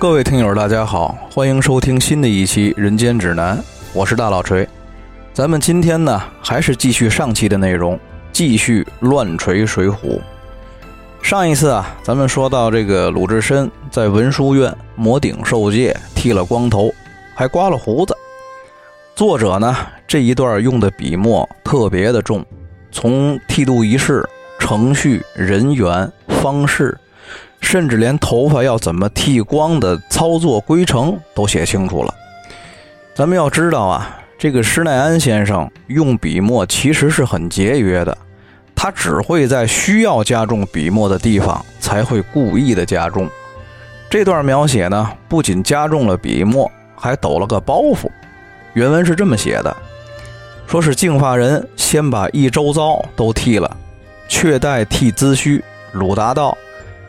各位听友，大家好，欢迎收听新的一期《人间指南》，我是大老锤。咱们今天呢，还是继续上期的内容，继续乱锤水浒。上一次啊，咱们说到这个鲁智深在文殊院摩顶受戒，剃了光头，还刮了胡子。作者呢，这一段用的笔墨特别的重，从剃度仪式、程序、人员、方式。甚至连头发要怎么剃光的操作规程都写清楚了。咱们要知道啊，这个施耐庵先生用笔墨其实是很节约的，他只会在需要加重笔墨的地方才会故意的加重。这段描写呢，不仅加重了笔墨，还抖了个包袱。原文是这么写的：说是净发人先把一周遭都剃了，却待剃髭须。鲁达道。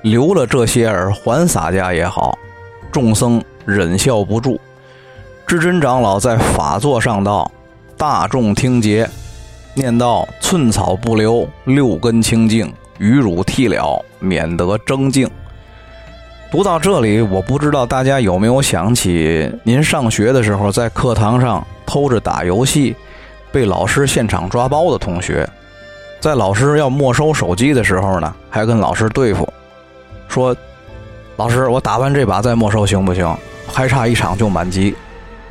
留了这些儿还洒家也好，众僧忍笑不住。智真长老在法座上道：“大众听节，念道：寸草不留，六根清净，与汝剃了，免得争竞。”读到这里，我不知道大家有没有想起您上学的时候在课堂上偷着打游戏，被老师现场抓包的同学，在老师要没收手机的时候呢，还跟老师对付。说，老师，我打完这把再没收行不行？还差一场就满级。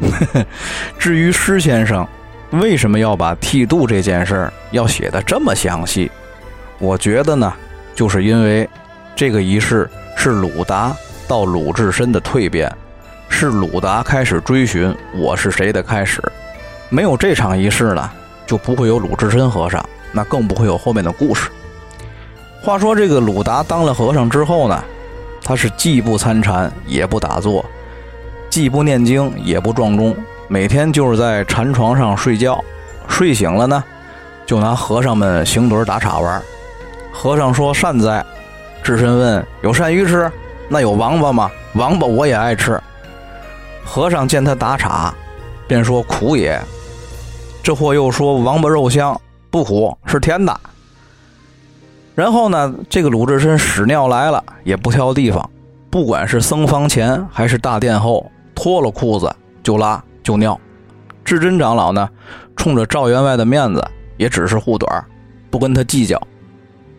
至于施先生为什么要把剃度这件事要写的这么详细，我觉得呢，就是因为这个仪式是鲁达到鲁智深的蜕变，是鲁达开始追寻我是谁的开始。没有这场仪式呢，就不会有鲁智深和尚，那更不会有后面的故事。话说这个鲁达当了和尚之后呢，他是既不参禅，也不打坐，既不念经，也不撞钟，每天就是在禅床上睡觉。睡醒了呢，就拿和尚们行盹打岔玩。和尚说善哉。智深问有鳝鱼吃？那有王八吗？王八我也爱吃。和尚见他打岔，便说苦也。这货又说王八肉香，不苦，是甜的。然后呢，这个鲁智深屎尿来了也不挑地方，不管是僧房前还是大殿后，脱了裤子就拉就尿。智真长老呢，冲着赵员外的面子，也只是护短，不跟他计较。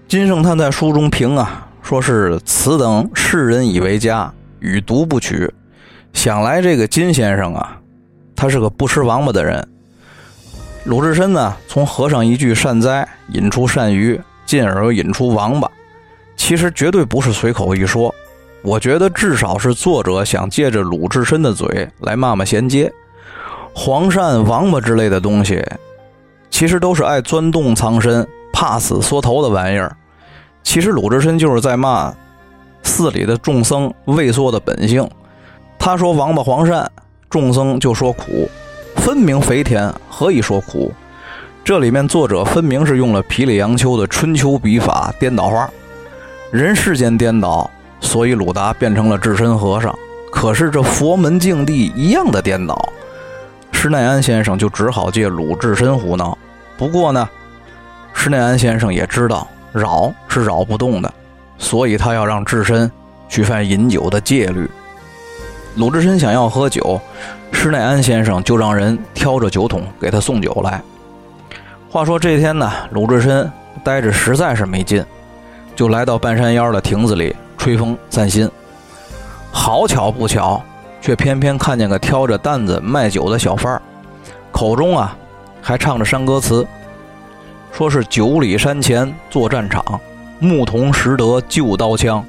金圣叹在书中评啊，说是此等世人以为佳，与独不取。想来这个金先生啊，他是个不吃王八的人。鲁智深呢，从和尚一句善哉，引出善鱼。进而引出王八，其实绝对不是随口一说。我觉得至少是作者想借着鲁智深的嘴来骂骂衔接。黄鳝、王八之类的东西，其实都是爱钻洞藏身、怕死缩头的玩意儿。其实鲁智深就是在骂寺里的众僧畏缩的本性。他说王八、黄鳝，众僧就说苦，分明肥田，何以说苦？这里面作者分明是用了皮里杨秋的春秋笔法颠倒话，人世间颠倒，所以鲁达变成了智深和尚。可是这佛门境地一样的颠倒，施耐庵先生就只好借鲁智深胡闹。不过呢，施耐庵先生也知道扰是扰不动的，所以他要让智深去犯饮酒的戒律。鲁智深想要喝酒，施耐庵先生就让人挑着酒桶给他送酒来。话说这天呢，鲁智深待着实在是没劲，就来到半山腰的亭子里吹风散心。好巧不巧，却偏偏看见个挑着担子卖酒的小贩儿，口中啊还唱着山歌词，说是九里山前作战场，牧童拾得旧刀枪，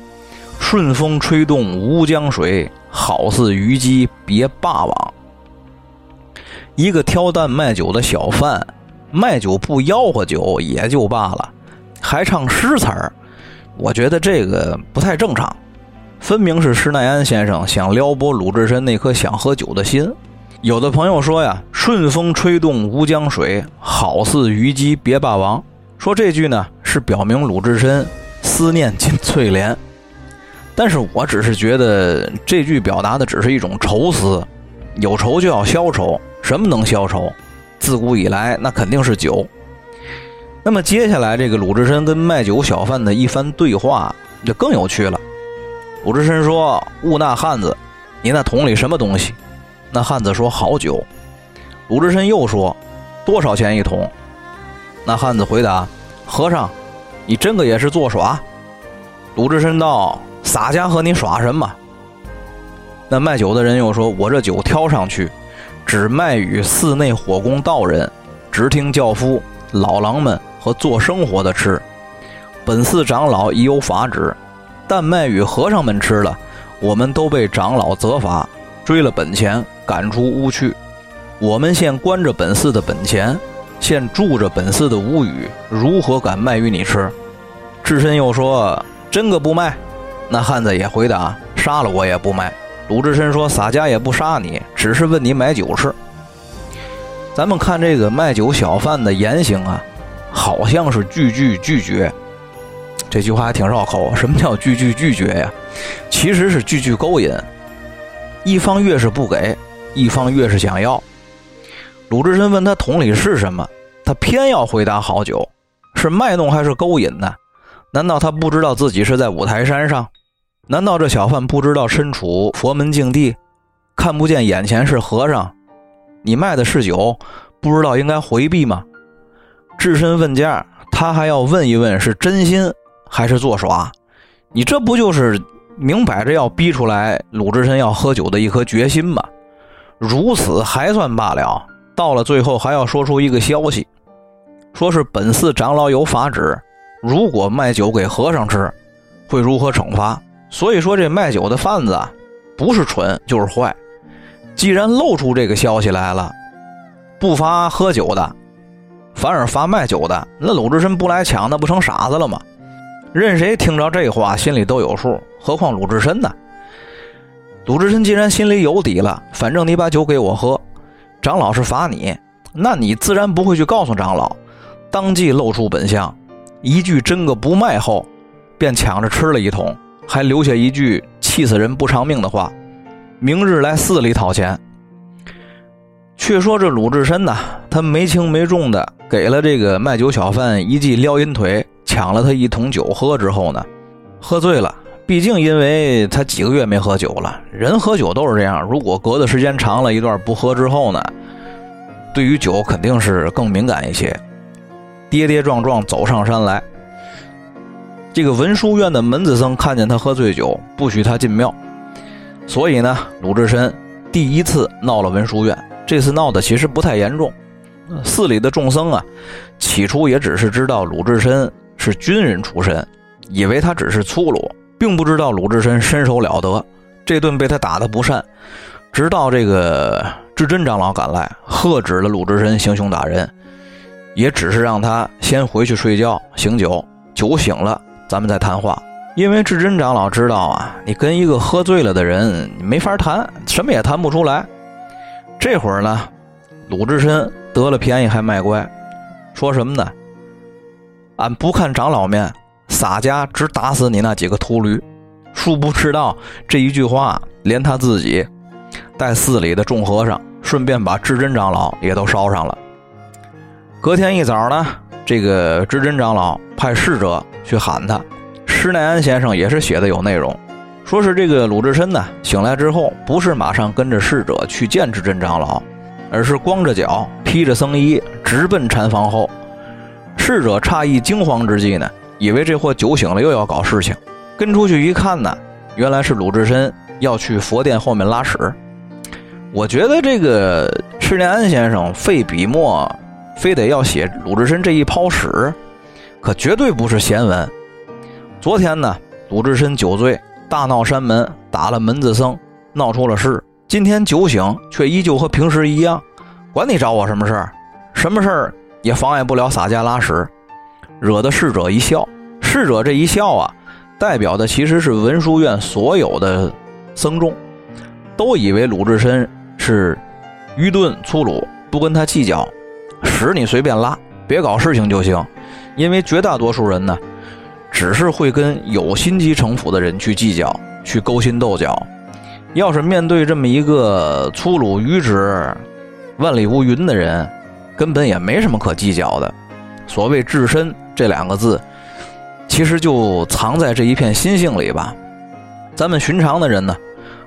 顺风吹动乌江水，好似虞姬别霸王。一个挑担卖酒的小贩。卖酒不吆喝酒也就罢了，还唱诗词儿，我觉得这个不太正常。分明是施耐庵先生想撩拨鲁智深那颗想喝酒的心。有的朋友说呀：“顺风吹动乌江水，好似虞姬别霸王。”说这句呢是表明鲁智深思念金翠莲。但是我只是觉得这句表达的只是一种愁思，有愁就要消愁，什么能消愁？自古以来，那肯定是酒。那么接下来，这个鲁智深跟卖酒小贩的一番对话就更有趣了。鲁智深说：“悟那汉子，你那桶里什么东西？”那汉子说：“好酒。”鲁智深又说：“多少钱一桶？”那汉子回答：“和尚，你这个也是作耍。”鲁智深道：“洒家和你耍什么？”那卖酒的人又说：“我这酒挑上去，只卖与寺内火工道人、只听教夫、老郎们和做生活的吃。本寺长老已有法旨，但卖与和尚们吃了，我们都被长老责罚，追了本钱，赶出屋去。我们现关着本寺的本钱。”现住着本寺的屋宇，如何敢卖与你吃？智深又说：“真个不卖。”那汉子也回答：“杀了我也不卖。”鲁智深说：“洒家也不杀你，只是问你买酒吃。”咱们看这个卖酒小贩的言行啊，好像是句句拒绝。这句话还挺绕口。什么叫句句拒绝呀？其实是句句勾引。一方越是不给，一方越是想要。鲁智深问他桶里是什么，他偏要回答好酒，是卖弄还是勾引呢？难道他不知道自己是在五台山上？难道这小贩不知道身处佛门净地，看不见眼前是和尚？你卖的是酒，不知道应该回避吗？智深问价，他还要问一问是真心还是作耍？你这不就是明摆着要逼出来鲁智深要喝酒的一颗决心吗？如此还算罢了。到了最后，还要说出一个消息，说是本寺长老有法旨，如果卖酒给和尚吃，会如何惩罚？所以说，这卖酒的贩子啊，不是蠢就是坏。既然露出这个消息来了，不罚喝酒的，反而罚卖酒的，那鲁智深不来抢，那不成傻子了吗？任谁听着这话，心里都有数，何况鲁智深呢？鲁智深既然心里有底了，反正你把酒给我喝。长老是罚你，那你自然不会去告诉长老，当即露出本相，一句真个不卖后，便抢着吃了一桶，还留下一句气死人不偿命的话：明日来寺里讨钱。却说这鲁智深呐，他没轻没重的给了这个卖酒小贩一记撩阴腿，抢了他一桶酒喝之后呢，喝醉了。毕竟，因为他几个月没喝酒了，人喝酒都是这样。如果隔的时间长了一段不喝之后呢，对于酒肯定是更敏感一些。跌跌撞撞走上山来，这个文殊院的门子僧看见他喝醉酒，不许他进庙。所以呢，鲁智深第一次闹了文殊院。这次闹的其实不太严重，寺里的众僧啊，起初也只是知道鲁智深是军人出身，以为他只是粗鲁。并不知道鲁智深身手了得，这顿被他打得不善。直到这个智真长老赶来，喝止了鲁智深行凶打人，也只是让他先回去睡觉醒酒，酒醒了咱们再谈话。因为智真长老知道啊，你跟一个喝醉了的人你没法谈，什么也谈不出来。这会儿呢，鲁智深得了便宜还卖乖，说什么呢？俺不看长老面。洒家只打死你那几个秃驴，殊不知道这一句话，连他自己带寺里的众和尚，顺便把智真长老也都烧上了。隔天一早呢，这个智真长老派侍者去喊他。施耐庵先生也是写的有内容，说是这个鲁智深呢醒来之后，不是马上跟着侍者去见智真长老，而是光着脚，披着僧衣，直奔禅房后。侍者诧异惊慌之际呢。以为这货酒醒了又要搞事情，跟出去一看呢，原来是鲁智深要去佛殿后面拉屎。我觉得这个施耐庵先生费笔墨，非得要写鲁智深这一泡屎，可绝对不是闲文。昨天呢，鲁智深酒醉大闹山门，打了门子僧，闹出了事。今天酒醒，却依旧和平时一样，管你找我什么事儿，什么事儿也妨碍不了洒家拉屎。惹得侍者一笑，侍者这一笑啊，代表的其实是文殊院所有的僧众，都以为鲁智深是愚钝粗鲁，不跟他计较，屎你随便拉，别搞事情就行。因为绝大多数人呢，只是会跟有心机城府的人去计较，去勾心斗角。要是面对这么一个粗鲁愚直、万里无云的人，根本也没什么可计较的。所谓至深。这两个字，其实就藏在这一片心性里吧。咱们寻常的人呢，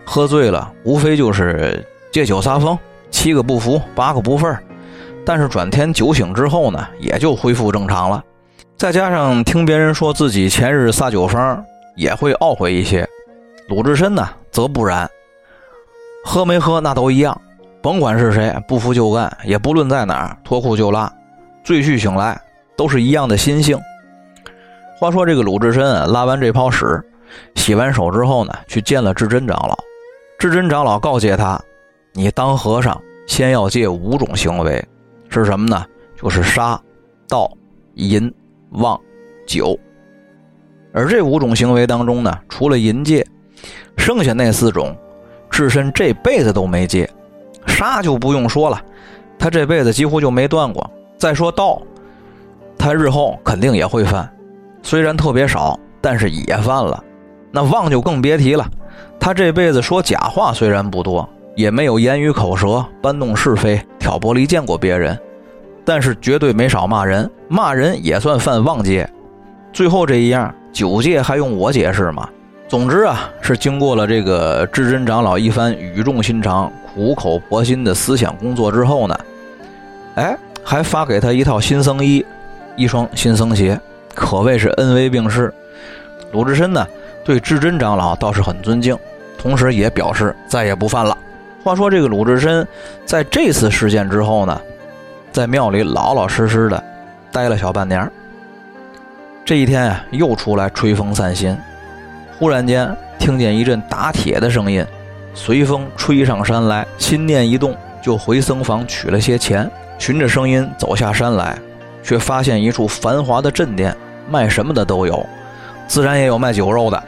喝醉了无非就是借酒撒疯，七个不服八个不忿儿但是转天酒醒之后呢，也就恢复正常了。再加上听别人说自己前日撒酒疯，也会懊悔一些。鲁智深呢，则不然，喝没喝那都一样，甭管是谁，不服就干，也不论在哪儿，脱裤就拉，醉醺醒来都是一样的心性。话说这个鲁智深拉完这泡屎，洗完手之后呢，去见了智真长老。智真长老告诫他：“你当和尚，先要戒五种行为，是什么呢？就是杀、盗、淫。”妄酒，而这五种行为当中呢，除了淫戒，剩下那四种，智深这辈子都没戒。杀就不用说了，他这辈子几乎就没断过。再说盗，他日后肯定也会犯，虽然特别少，但是也犯了。那妄就更别提了，他这辈子说假话虽然不多，也没有言语口舌搬弄是非、挑拨离间过别人。但是绝对没少骂人，骂人也算犯妄戒。最后这一样九戒还用我解释吗？总之啊，是经过了这个智真长老一番语重心长、苦口婆心的思想工作之后呢，哎，还发给他一套新僧衣，一双新僧鞋，可谓是恩威并施。鲁智深呢，对智真长老倒是很尊敬，同时也表示再也不犯了。话说这个鲁智深在这次事件之后呢？在庙里老老实实的待了小半年这一天啊，又出来吹风散心。忽然间听见一阵打铁的声音，随风吹上山来。心念一动，就回僧房取了些钱，循着声音走下山来，却发现一处繁华的镇店，卖什么的都有，自然也有卖酒肉的。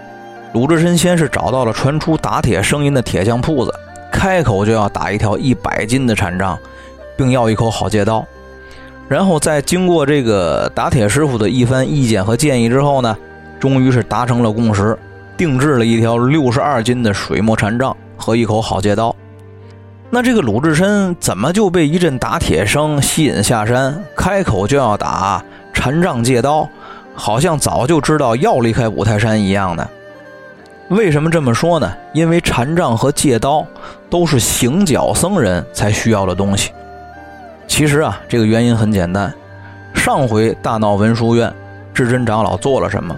鲁智深先是找到了传出打铁声音的铁匠铺子，开口就要打一条一百斤的禅杖。并要一口好戒刀，然后在经过这个打铁师傅的一番意见和建议之后呢，终于是达成了共识，定制了一条六十二斤的水墨禅杖和一口好戒刀。那这个鲁智深怎么就被一阵打铁声吸引下山，开口就要打禅杖戒刀，好像早就知道要离开五台山一样呢？为什么这么说呢？因为禅杖和戒刀都是行脚僧人才需要的东西。其实啊，这个原因很简单。上回大闹文殊院，智真长老做了什么？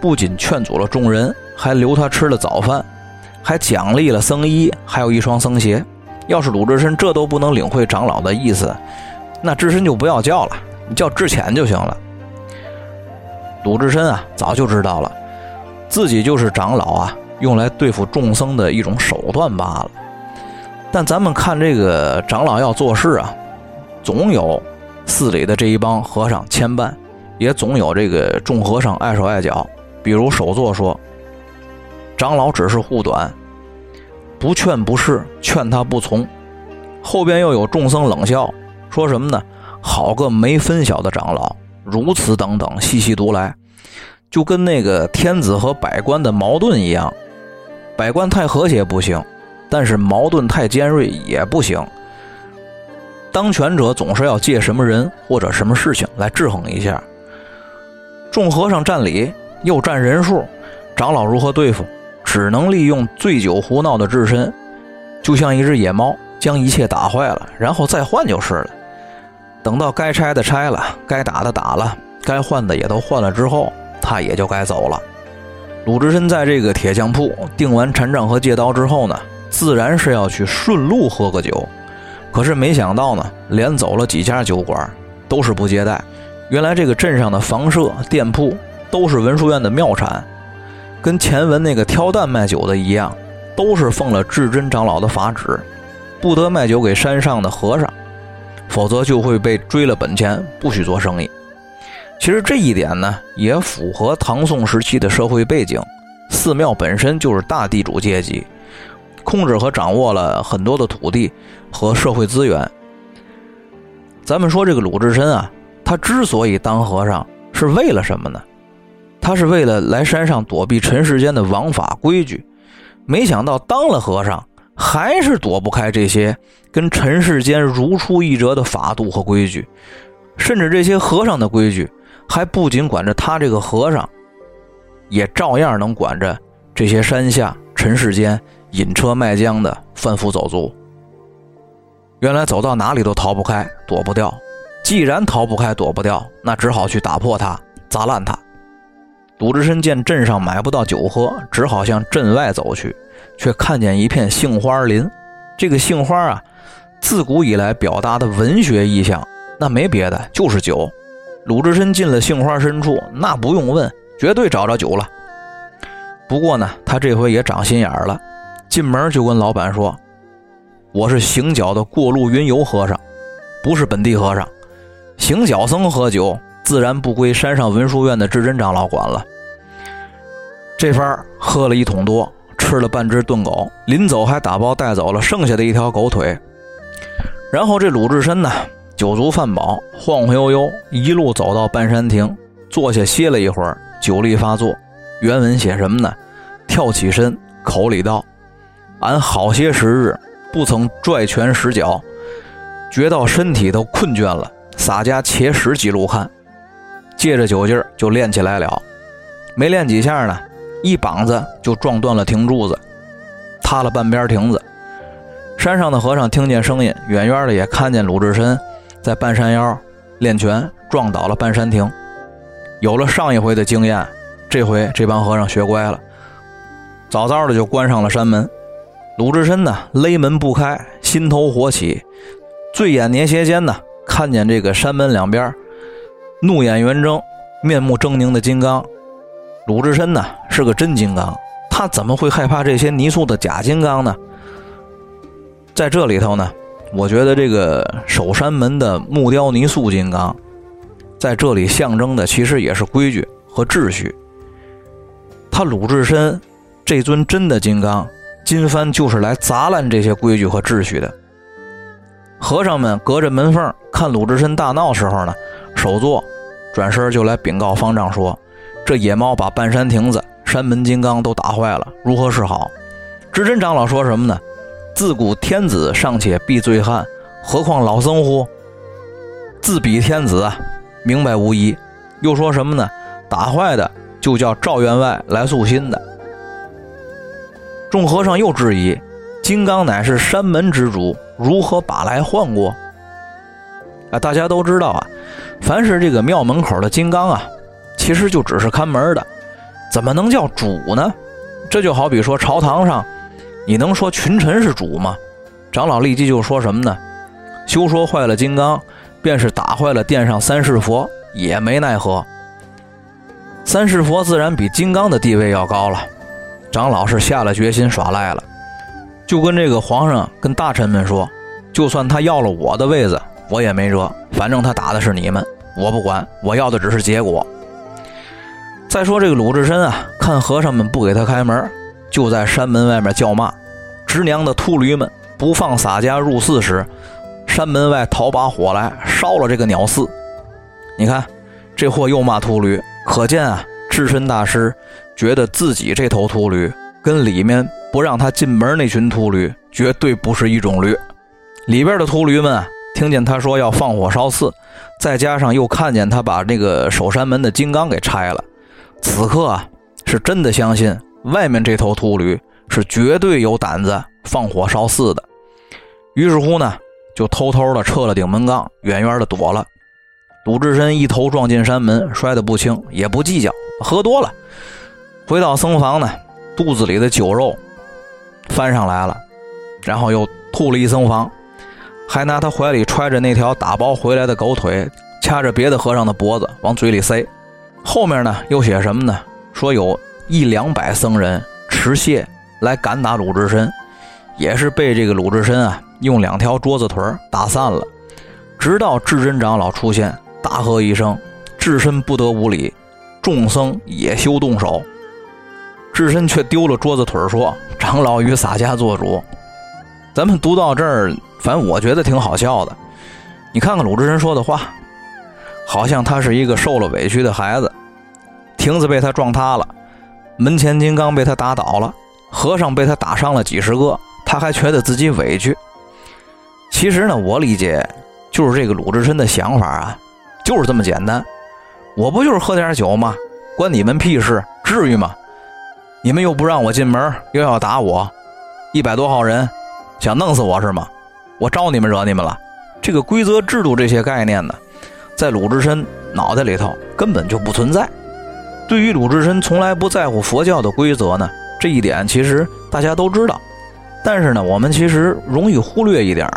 不仅劝阻了众人，还留他吃了早饭，还奖励了僧衣，还有一双僧鞋。要是鲁智深这都不能领会长老的意思，那智深就不要叫了，你叫智浅就行了。鲁智深啊，早就知道了，自己就是长老啊，用来对付众僧的一种手段罢了。但咱们看这个长老要做事啊。总有寺里的这一帮和尚牵绊，也总有这个众和尚碍手碍脚。比如首座说：“长老只是护短，不劝不是，劝他不从。”后边又有众僧冷笑，说什么呢？好个没分晓的长老，如此等等，细细读来，就跟那个天子和百官的矛盾一样。百官太和谐不行，但是矛盾太尖锐也不行。当权者总是要借什么人或者什么事情来制衡一下。众和尚占理又占人数，长老如何对付？只能利用醉酒胡闹的智深，就像一只野猫，将一切打坏了，然后再换就是了。等到该拆的拆了，该打的打了，该换的也都换了之后，他也就该走了。鲁智深在这个铁匠铺订完禅杖和戒刀之后呢，自然是要去顺路喝个酒。可是没想到呢，连走了几家酒馆，都是不接待。原来这个镇上的房舍、店铺都是文殊院的庙产，跟前文那个挑担卖酒的一样，都是奉了至真长老的法旨，不得卖酒给山上的和尚，否则就会被追了本钱，不许做生意。其实这一点呢，也符合唐宋时期的社会背景，寺庙本身就是大地主阶级。控制和掌握了很多的土地和社会资源。咱们说这个鲁智深啊，他之所以当和尚是为了什么呢？他是为了来山上躲避尘世间的王法规矩。没想到当了和尚，还是躲不开这些跟尘世间如出一辙的法度和规矩。甚至这些和尚的规矩，还不仅管着他这个和尚，也照样能管着这些山下尘世间。引车卖浆的贩夫走卒。原来走到哪里都逃不开、躲不掉。既然逃不开、躲不掉，那只好去打破它、砸烂它。鲁智深见镇上买不到酒喝，只好向镇外走去，却看见一片杏花林。这个杏花啊，自古以来表达的文学意象，那没别的，就是酒。鲁智深进了杏花深处，那不用问，绝对找着酒了。不过呢，他这回也长心眼了，进门就跟老板说：“我是行脚的过路云游和尚，不是本地和尚。行脚僧喝酒，自然不归山上文殊院的智真长老管了。”这番喝了一桶多，吃了半只炖狗，临走还打包带走了剩下的一条狗腿。然后这鲁智深呢，酒足饭饱，晃晃悠悠一路走到半山亭，坐下歇了一会儿，酒力发作。原文写什么呢？跳起身，口里道：“俺好些时日不曾拽拳使脚，觉到身体都困倦了，洒家且使几路看。”借着酒劲儿就练起来了。没练几下呢。一膀子就撞断了亭柱子，塌了半边亭子。山上的和尚听见声音，远远的也看见鲁智深在半山腰练拳，撞倒了半山亭。有了上一回的经验，这回这帮和尚学乖了，早早的就关上了山门。鲁智深呢，勒门不开，心头火起，醉眼捏斜间呢，看见这个山门两边怒眼圆睁、面目狰狞的金刚。鲁智深呢是个真金刚，他怎么会害怕这些泥塑的假金刚呢？在这里头呢，我觉得这个守山门的木雕泥塑金刚，在这里象征的其实也是规矩和秩序。他鲁智深这尊真的金刚，金幡就是来砸烂这些规矩和秩序的。和尚们隔着门缝看鲁智深大闹时候呢，首座转身就来禀告方丈说。这野猫把半山亭子、山门金刚都打坏了，如何是好？智真长老说什么呢？自古天子尚且避罪汉，何况老僧乎？自比天子，明白无疑。又说什么呢？打坏的就叫赵员外来塑新的。众和尚又质疑：金刚乃是山门之主，如何把来换过？啊，大家都知道啊，凡是这个庙门口的金刚啊。其实就只是看门的，怎么能叫主呢？这就好比说朝堂上，你能说群臣是主吗？长老立即就说什么呢？休说坏了金刚，便是打坏了殿上三世佛也没奈何。三世佛自然比金刚的地位要高了。长老是下了决心耍赖了，就跟这个皇上跟大臣们说，就算他要了我的位子，我也没辙，反正他打的是你们，我不管，我要的只是结果。再说这个鲁智深啊，看和尚们不给他开门，就在山门外面叫骂：“直娘的秃驴们，不放洒家入寺时，山门外讨把火来烧了这个鸟寺。”你看，这货又骂秃驴，可见啊，智深大师觉得自己这头秃驴跟里面不让他进门那群秃驴绝对不是一种驴。里边的秃驴们听见他说要放火烧寺，再加上又看见他把那个守山门的金刚给拆了。此刻啊，是真的相信外面这头秃驴是绝对有胆子放火烧寺的。于是乎呢，就偷偷的撤了顶门杠，远远的躲了。鲁智深一头撞进山门，摔得不轻，也不计较，喝多了，回到僧房呢，肚子里的酒肉翻上来了，然后又吐了一僧房，还拿他怀里揣着那条打包回来的狗腿，掐着别的和尚的脖子往嘴里塞。后面呢又写什么呢？说有一两百僧人持械来赶打鲁智深，也是被这个鲁智深啊用两条桌子腿打散了。直到智真长老出现，大喝一声：“智深不得无礼！”众僧也休动手。智深却丢了桌子腿说：“长老与洒家做主。”咱们读到这儿，反正我觉得挺好笑的。你看看鲁智深说的话。好像他是一个受了委屈的孩子，亭子被他撞塌了，门前金刚被他打倒了，和尚被他打伤了几十个，他还觉得自己委屈。其实呢，我理解就是这个鲁智深的想法啊，就是这么简单。我不就是喝点酒吗？关你们屁事？至于吗？你们又不让我进门，又要打我，一百多号人，想弄死我是吗？我招你们惹你们了？这个规则制度这些概念呢，在鲁智深脑袋里头根本就不存在。对于鲁智深从来不在乎佛教的规则呢，这一点其实大家都知道。但是呢，我们其实容易忽略一点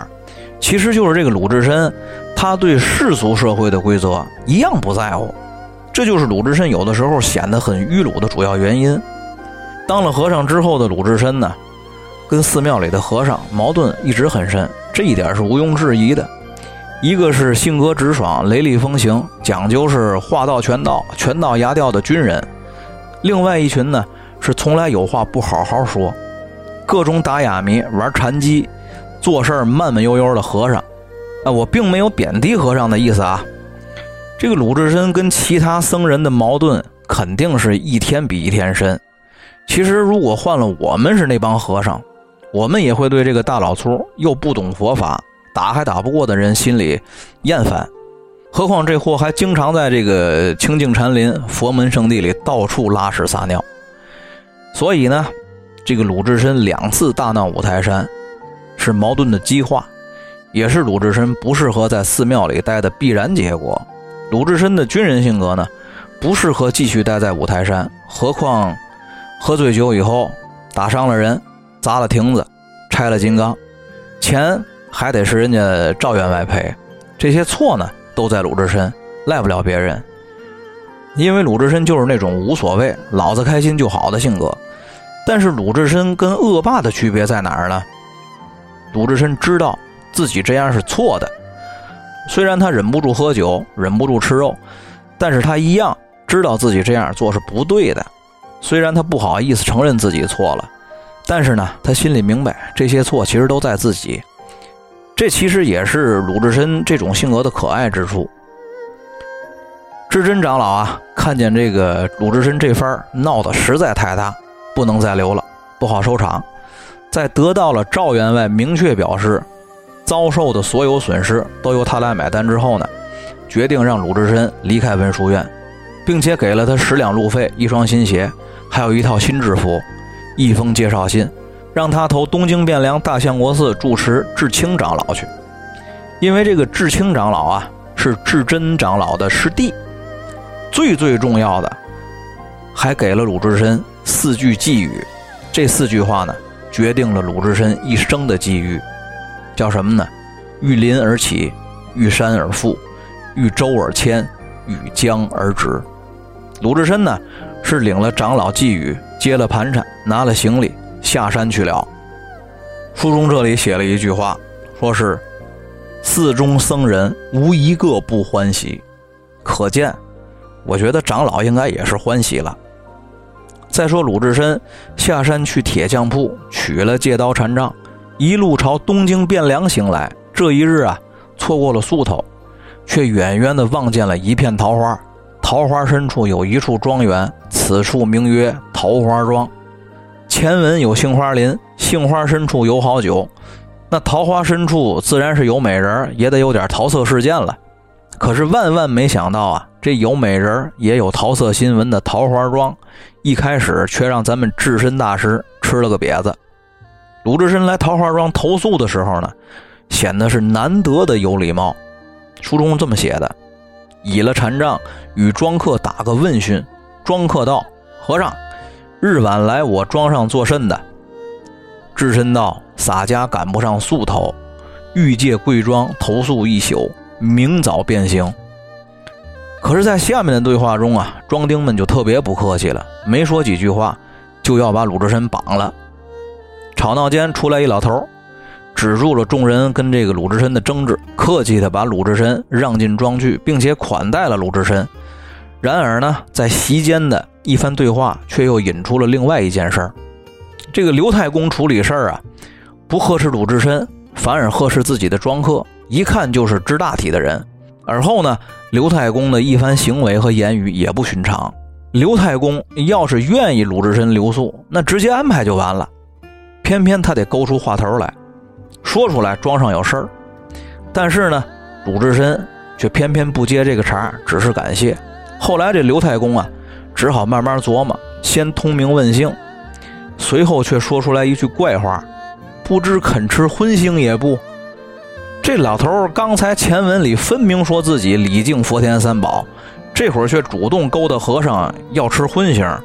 其实就是这个鲁智深，他对世俗社会的规则一样不在乎。这就是鲁智深有的时候显得很迂鲁的主要原因。当了和尚之后的鲁智深呢，跟寺庙里的和尚矛盾一直很深，这一点是毋庸置疑的。一个是性格直爽、雷厉风行，讲究是话到全到、全到牙掉的军人；另外一群呢，是从来有话不好好说，各种打哑谜、玩禅机、做事儿慢慢悠悠的和尚。啊，我并没有贬低和尚的意思啊。这个鲁智深跟其他僧人的矛盾肯定是一天比一天深。其实，如果换了我们是那帮和尚，我们也会对这个大老粗又不懂佛法。打还打不过的人心里厌烦，何况这货还经常在这个清净禅林、佛门圣地里到处拉屎撒尿。所以呢，这个鲁智深两次大闹五台山，是矛盾的激化，也是鲁智深不适合在寺庙里待的必然结果。鲁智深的军人性格呢，不适合继续待在五台山，何况喝醉酒以后打伤了人，砸了亭子，拆了金刚，钱。还得是人家赵员外赔，这些错呢都在鲁智深，赖不了别人。因为鲁智深就是那种无所谓，老子开心就好的性格。但是鲁智深跟恶霸的区别在哪儿呢？鲁智深知道自己这样是错的，虽然他忍不住喝酒，忍不住吃肉，但是他一样知道自己这样做是不对的。虽然他不好意思承认自己错了，但是呢，他心里明白这些错其实都在自己。这其实也是鲁智深这种性格的可爱之处。智真长老啊，看见这个鲁智深这番闹得实在太大，不能再留了，不好收场。在得到了赵员外明确表示遭受的所有损失都由他来买单之后呢，决定让鲁智深离开文殊院，并且给了他十两路费、一双新鞋，还有一套新制服、一封介绍信。让他投东京汴梁大相国寺住持智清长老去，因为这个智清长老啊是智真长老的师弟。最最重要的，还给了鲁智深四句寄语，这四句话呢，决定了鲁智深一生的机遇，叫什么呢？遇林而起，遇山而富，遇舟而迁，遇江而直。鲁智深呢，是领了长老寄语，接了盘缠，拿了行李。下山去了。书中这里写了一句话，说是寺中僧人无一个不欢喜，可见，我觉得长老应该也是欢喜了。再说鲁智深下山去铁匠铺取了借刀禅杖，一路朝东京汴梁行来。这一日啊，错过了宿头，却远远的望见了一片桃花。桃花深处有一处庄园，此处名曰桃花庄。前文有杏花林，杏花深处有好酒，那桃花深处自然是有美人，也得有点桃色事件了。可是万万没想到啊，这有美人也有桃色新闻的桃花庄，一开始却让咱们智深大师吃了个瘪子。鲁智深来桃花庄投宿的时候呢，显得是难得的有礼貌。书中这么写的：倚了禅杖与庄客打个问讯，庄客道：“和尚。”日晚来我庄上做甚的？智深道：洒家赶不上宿头，欲借贵庄投宿一宿，明早便行。可是，在下面的对话中啊，庄丁们就特别不客气了，没说几句话，就要把鲁智深绑了。吵闹间出来一老头，止住了众人跟这个鲁智深的争执，客气的把鲁智深让进庄去，并且款待了鲁智深。然而呢，在席间的一番对话，却又引出了另外一件事儿。这个刘太公处理事儿啊，不呵斥鲁智深，反而呵斥自己的庄客，一看就是知大体的人。而后呢，刘太公的一番行为和言语也不寻常。刘太公要是愿意鲁智深留宿，那直接安排就完了。偏偏他得勾出话头来，说出来庄上有事儿。但是呢，鲁智深却偏偏不接这个茬，只是感谢。后来这刘太公啊，只好慢慢琢磨，先通名问姓，随后却说出来一句怪话，不知肯吃荤腥也不。这老头儿刚才前文里分明说自己礼敬佛田三宝，这会儿却主动勾搭和尚要吃荤腥，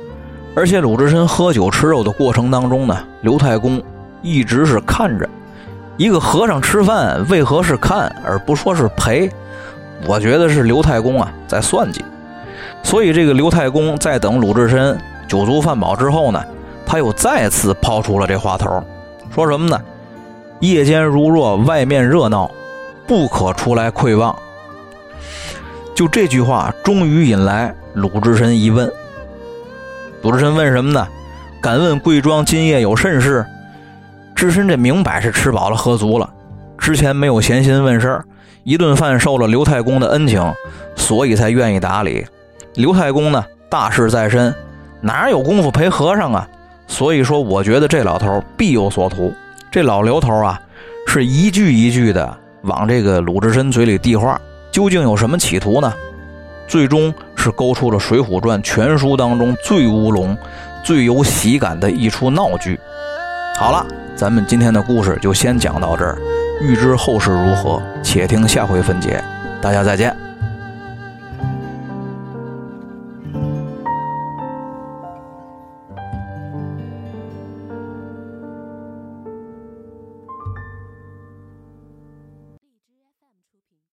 而且鲁智深喝酒吃肉的过程当中呢，刘太公一直是看着一个和尚吃饭，为何是看而不说是陪？我觉得是刘太公啊在算计，所以这个刘太公在等鲁智深酒足饭饱之后呢，他又再次抛出了这话头，说什么呢？夜间如若外面热闹，不可出来窥望。就这句话，终于引来鲁智深一问。鲁智深问什么呢？敢问贵庄今夜有甚事？智深这明摆是吃饱了喝足了，之前没有闲心问事儿，一顿饭受了刘太公的恩情，所以才愿意打理。刘太公呢，大事在身，哪有功夫陪和尚啊？所以说，我觉得这老头必有所图。这老刘头啊，是一句一句的往这个鲁智深嘴里递话，究竟有什么企图呢？最终是勾出了《水浒传》全书当中最乌龙、最有喜感的一出闹剧。好了，咱们今天的故事就先讲到这儿，欲知后事如何，且听下回分解。大家再见。